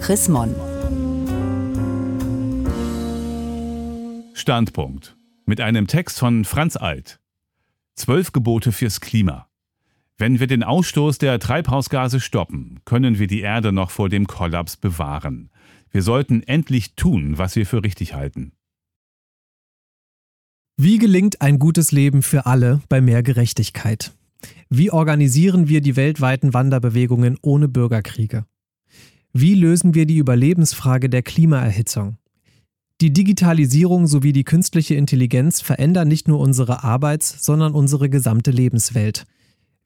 Chris Mon. Standpunkt. Mit einem Text von Franz Alt. Zwölf Gebote fürs Klima. Wenn wir den Ausstoß der Treibhausgase stoppen, können wir die Erde noch vor dem Kollaps bewahren. Wir sollten endlich tun, was wir für richtig halten. Wie gelingt ein gutes Leben für alle bei mehr Gerechtigkeit? Wie organisieren wir die weltweiten Wanderbewegungen ohne Bürgerkriege? Wie lösen wir die Überlebensfrage der Klimaerhitzung? Die Digitalisierung sowie die künstliche Intelligenz verändern nicht nur unsere Arbeits-, sondern unsere gesamte Lebenswelt.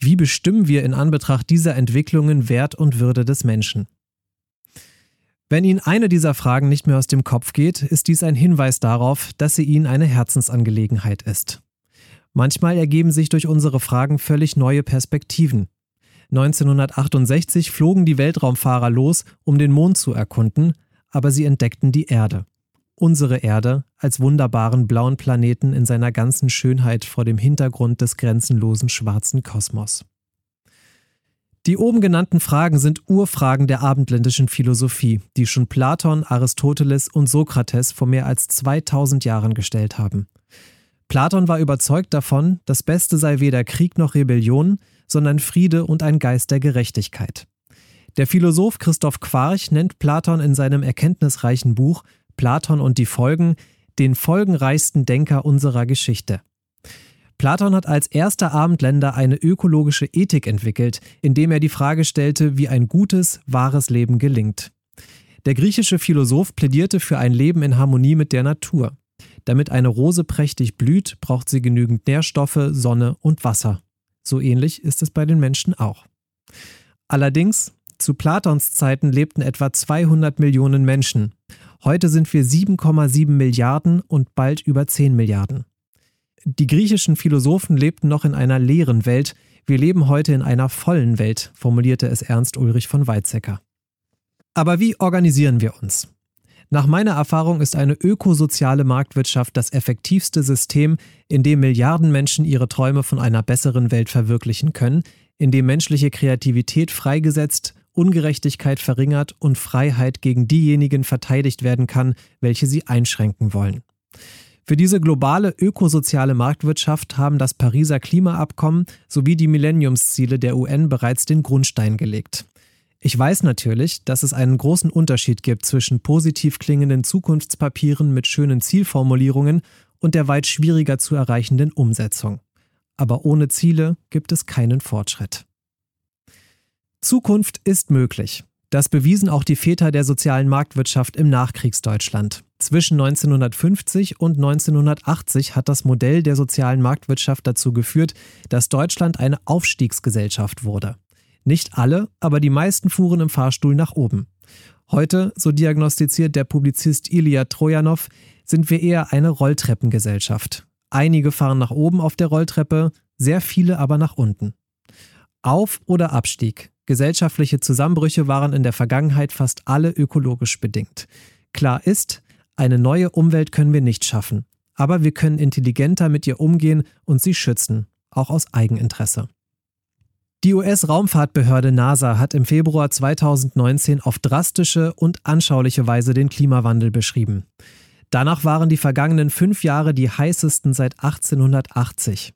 Wie bestimmen wir in Anbetracht dieser Entwicklungen Wert und Würde des Menschen? Wenn Ihnen eine dieser Fragen nicht mehr aus dem Kopf geht, ist dies ein Hinweis darauf, dass sie Ihnen eine Herzensangelegenheit ist. Manchmal ergeben sich durch unsere Fragen völlig neue Perspektiven. 1968 flogen die Weltraumfahrer los, um den Mond zu erkunden, aber sie entdeckten die Erde. Unsere Erde als wunderbaren blauen Planeten in seiner ganzen Schönheit vor dem Hintergrund des grenzenlosen schwarzen Kosmos. Die oben genannten Fragen sind Urfragen der abendländischen Philosophie, die schon Platon, Aristoteles und Sokrates vor mehr als 2000 Jahren gestellt haben. Platon war überzeugt davon, das Beste sei weder Krieg noch Rebellion, sondern Friede und ein Geist der Gerechtigkeit. Der Philosoph Christoph Quarch nennt Platon in seinem erkenntnisreichen Buch Platon und die Folgen den folgenreichsten Denker unserer Geschichte. Platon hat als erster Abendländer eine ökologische Ethik entwickelt, indem er die Frage stellte, wie ein gutes, wahres Leben gelingt. Der griechische Philosoph plädierte für ein Leben in Harmonie mit der Natur. Damit eine Rose prächtig blüht, braucht sie genügend Nährstoffe, Sonne und Wasser. So ähnlich ist es bei den Menschen auch. Allerdings, zu Platons Zeiten lebten etwa 200 Millionen Menschen. Heute sind wir 7,7 Milliarden und bald über 10 Milliarden. Die griechischen Philosophen lebten noch in einer leeren Welt, wir leben heute in einer vollen Welt, formulierte es Ernst Ulrich von Weizsäcker. Aber wie organisieren wir uns? Nach meiner Erfahrung ist eine ökosoziale Marktwirtschaft das effektivste System, in dem Milliarden Menschen ihre Träume von einer besseren Welt verwirklichen können, in dem menschliche Kreativität freigesetzt, Ungerechtigkeit verringert und Freiheit gegen diejenigen verteidigt werden kann, welche sie einschränken wollen. Für diese globale ökosoziale Marktwirtschaft haben das Pariser Klimaabkommen sowie die Millenniumsziele der UN bereits den Grundstein gelegt. Ich weiß natürlich, dass es einen großen Unterschied gibt zwischen positiv klingenden Zukunftspapieren mit schönen Zielformulierungen und der weit schwieriger zu erreichenden Umsetzung. Aber ohne Ziele gibt es keinen Fortschritt. Zukunft ist möglich. Das bewiesen auch die Väter der sozialen Marktwirtschaft im Nachkriegsdeutschland. Zwischen 1950 und 1980 hat das Modell der sozialen Marktwirtschaft dazu geführt, dass Deutschland eine Aufstiegsgesellschaft wurde. Nicht alle, aber die meisten fuhren im Fahrstuhl nach oben. Heute, so diagnostiziert der Publizist Ilya Trojanow, sind wir eher eine Rolltreppengesellschaft. Einige fahren nach oben auf der Rolltreppe, sehr viele aber nach unten. Auf- oder Abstieg. Gesellschaftliche Zusammenbrüche waren in der Vergangenheit fast alle ökologisch bedingt. Klar ist, eine neue Umwelt können wir nicht schaffen, aber wir können intelligenter mit ihr umgehen und sie schützen, auch aus Eigeninteresse. Die US-Raumfahrtbehörde NASA hat im Februar 2019 auf drastische und anschauliche Weise den Klimawandel beschrieben. Danach waren die vergangenen fünf Jahre die heißesten seit 1880.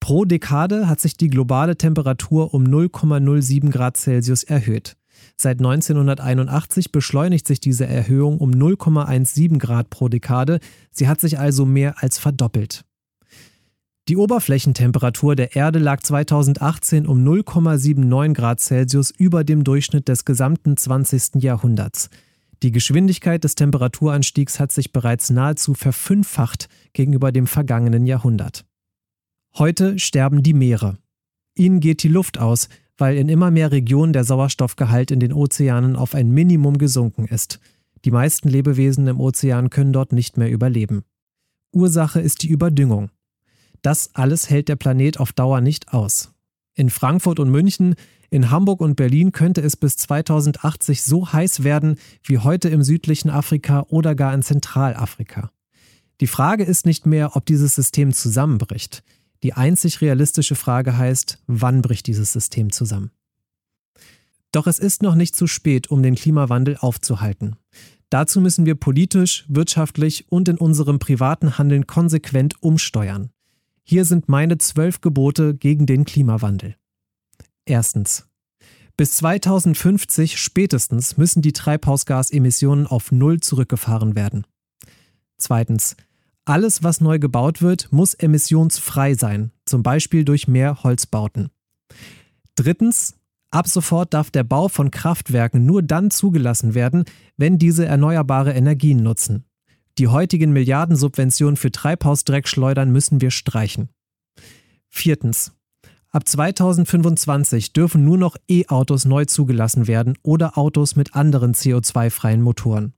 Pro Dekade hat sich die globale Temperatur um 0,07 Grad Celsius erhöht. Seit 1981 beschleunigt sich diese Erhöhung um 0,17 Grad pro Dekade. Sie hat sich also mehr als verdoppelt. Die Oberflächentemperatur der Erde lag 2018 um 0,79 Grad Celsius über dem Durchschnitt des gesamten 20. Jahrhunderts. Die Geschwindigkeit des Temperaturanstiegs hat sich bereits nahezu verfünffacht gegenüber dem vergangenen Jahrhundert. Heute sterben die Meere. Ihnen geht die Luft aus, weil in immer mehr Regionen der Sauerstoffgehalt in den Ozeanen auf ein Minimum gesunken ist. Die meisten Lebewesen im Ozean können dort nicht mehr überleben. Ursache ist die Überdüngung. Das alles hält der Planet auf Dauer nicht aus. In Frankfurt und München, in Hamburg und Berlin könnte es bis 2080 so heiß werden wie heute im südlichen Afrika oder gar in Zentralafrika. Die Frage ist nicht mehr, ob dieses System zusammenbricht. Die einzig realistische Frage heißt, wann bricht dieses System zusammen? Doch es ist noch nicht zu spät, um den Klimawandel aufzuhalten. Dazu müssen wir politisch, wirtschaftlich und in unserem privaten Handeln konsequent umsteuern. Hier sind meine zwölf Gebote gegen den Klimawandel. Erstens. Bis 2050 spätestens müssen die Treibhausgasemissionen auf Null zurückgefahren werden. Zweitens. Alles, was neu gebaut wird, muss emissionsfrei sein, zum Beispiel durch mehr Holzbauten. Drittens. Ab sofort darf der Bau von Kraftwerken nur dann zugelassen werden, wenn diese erneuerbare Energien nutzen. Die heutigen Milliardensubventionen für Treibhausdreckschleudern müssen wir streichen. Viertens. Ab 2025 dürfen nur noch E-Autos neu zugelassen werden oder Autos mit anderen CO2-freien Motoren.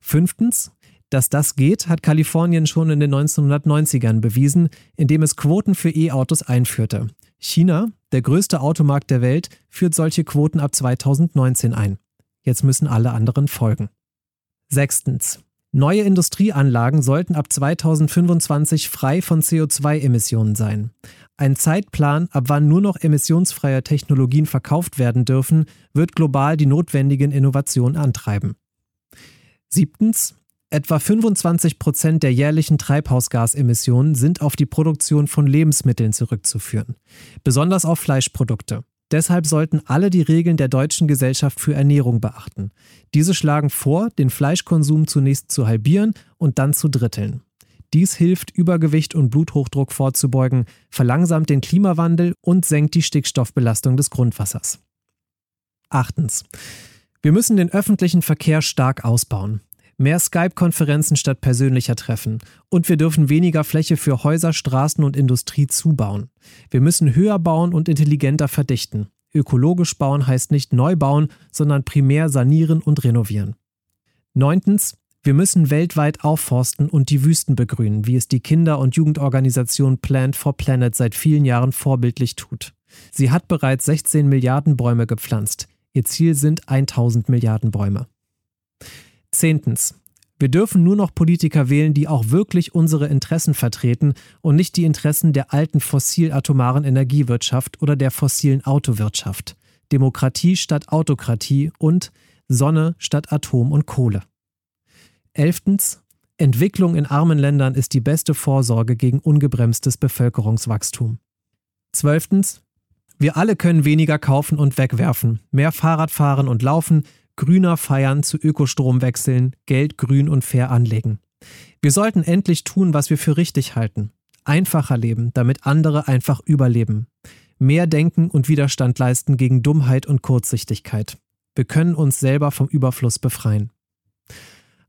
Fünftens. Dass das geht, hat Kalifornien schon in den 1990ern bewiesen, indem es Quoten für E-Autos einführte. China, der größte Automarkt der Welt, führt solche Quoten ab 2019 ein. Jetzt müssen alle anderen folgen. Sechstens. Neue Industrieanlagen sollten ab 2025 frei von CO2-Emissionen sein. Ein Zeitplan, ab wann nur noch emissionsfreie Technologien verkauft werden dürfen, wird global die notwendigen Innovationen antreiben. Siebtens. Etwa 25 Prozent der jährlichen Treibhausgasemissionen sind auf die Produktion von Lebensmitteln zurückzuführen, besonders auf Fleischprodukte. Deshalb sollten alle die Regeln der Deutschen Gesellschaft für Ernährung beachten. Diese schlagen vor, den Fleischkonsum zunächst zu halbieren und dann zu dritteln. Dies hilft, Übergewicht und Bluthochdruck vorzubeugen, verlangsamt den Klimawandel und senkt die Stickstoffbelastung des Grundwassers. Achtens. Wir müssen den öffentlichen Verkehr stark ausbauen. Mehr Skype-Konferenzen statt persönlicher Treffen. Und wir dürfen weniger Fläche für Häuser, Straßen und Industrie zubauen. Wir müssen höher bauen und intelligenter verdichten. Ökologisch bauen heißt nicht neu bauen, sondern primär sanieren und renovieren. Neuntens. Wir müssen weltweit aufforsten und die Wüsten begrünen, wie es die Kinder- und Jugendorganisation Plant for Planet seit vielen Jahren vorbildlich tut. Sie hat bereits 16 Milliarden Bäume gepflanzt. Ihr Ziel sind 1000 Milliarden Bäume. Zehntens. Wir dürfen nur noch Politiker wählen, die auch wirklich unsere Interessen vertreten und nicht die Interessen der alten fossil-atomaren Energiewirtschaft oder der fossilen Autowirtschaft. Demokratie statt Autokratie und Sonne statt Atom und Kohle. Elftens. Entwicklung in armen Ländern ist die beste Vorsorge gegen ungebremstes Bevölkerungswachstum. Zwölftens. Wir alle können weniger kaufen und wegwerfen, mehr Fahrrad fahren und laufen, grüner feiern, zu Ökostrom wechseln, Geld grün und fair anlegen. Wir sollten endlich tun, was wir für richtig halten. Einfacher leben, damit andere einfach überleben. Mehr denken und Widerstand leisten gegen Dummheit und Kurzsichtigkeit. Wir können uns selber vom Überfluss befreien.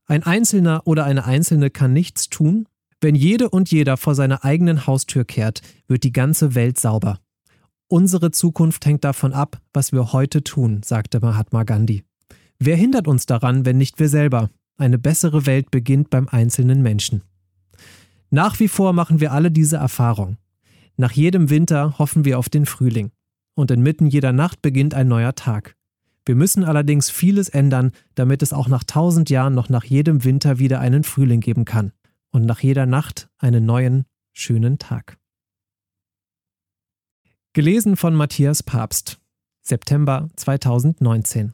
Ein Einzelner oder eine Einzelne kann nichts tun. Wenn jede und jeder vor seiner eigenen Haustür kehrt, wird die ganze Welt sauber. Unsere Zukunft hängt davon ab, was wir heute tun, sagte Mahatma Gandhi. Wer hindert uns daran, wenn nicht wir selber? Eine bessere Welt beginnt beim einzelnen Menschen. Nach wie vor machen wir alle diese Erfahrung. Nach jedem Winter hoffen wir auf den Frühling. Und inmitten jeder Nacht beginnt ein neuer Tag. Wir müssen allerdings vieles ändern, damit es auch nach tausend Jahren noch nach jedem Winter wieder einen Frühling geben kann. Und nach jeder Nacht einen neuen, schönen Tag. Gelesen von Matthias Papst. September 2019.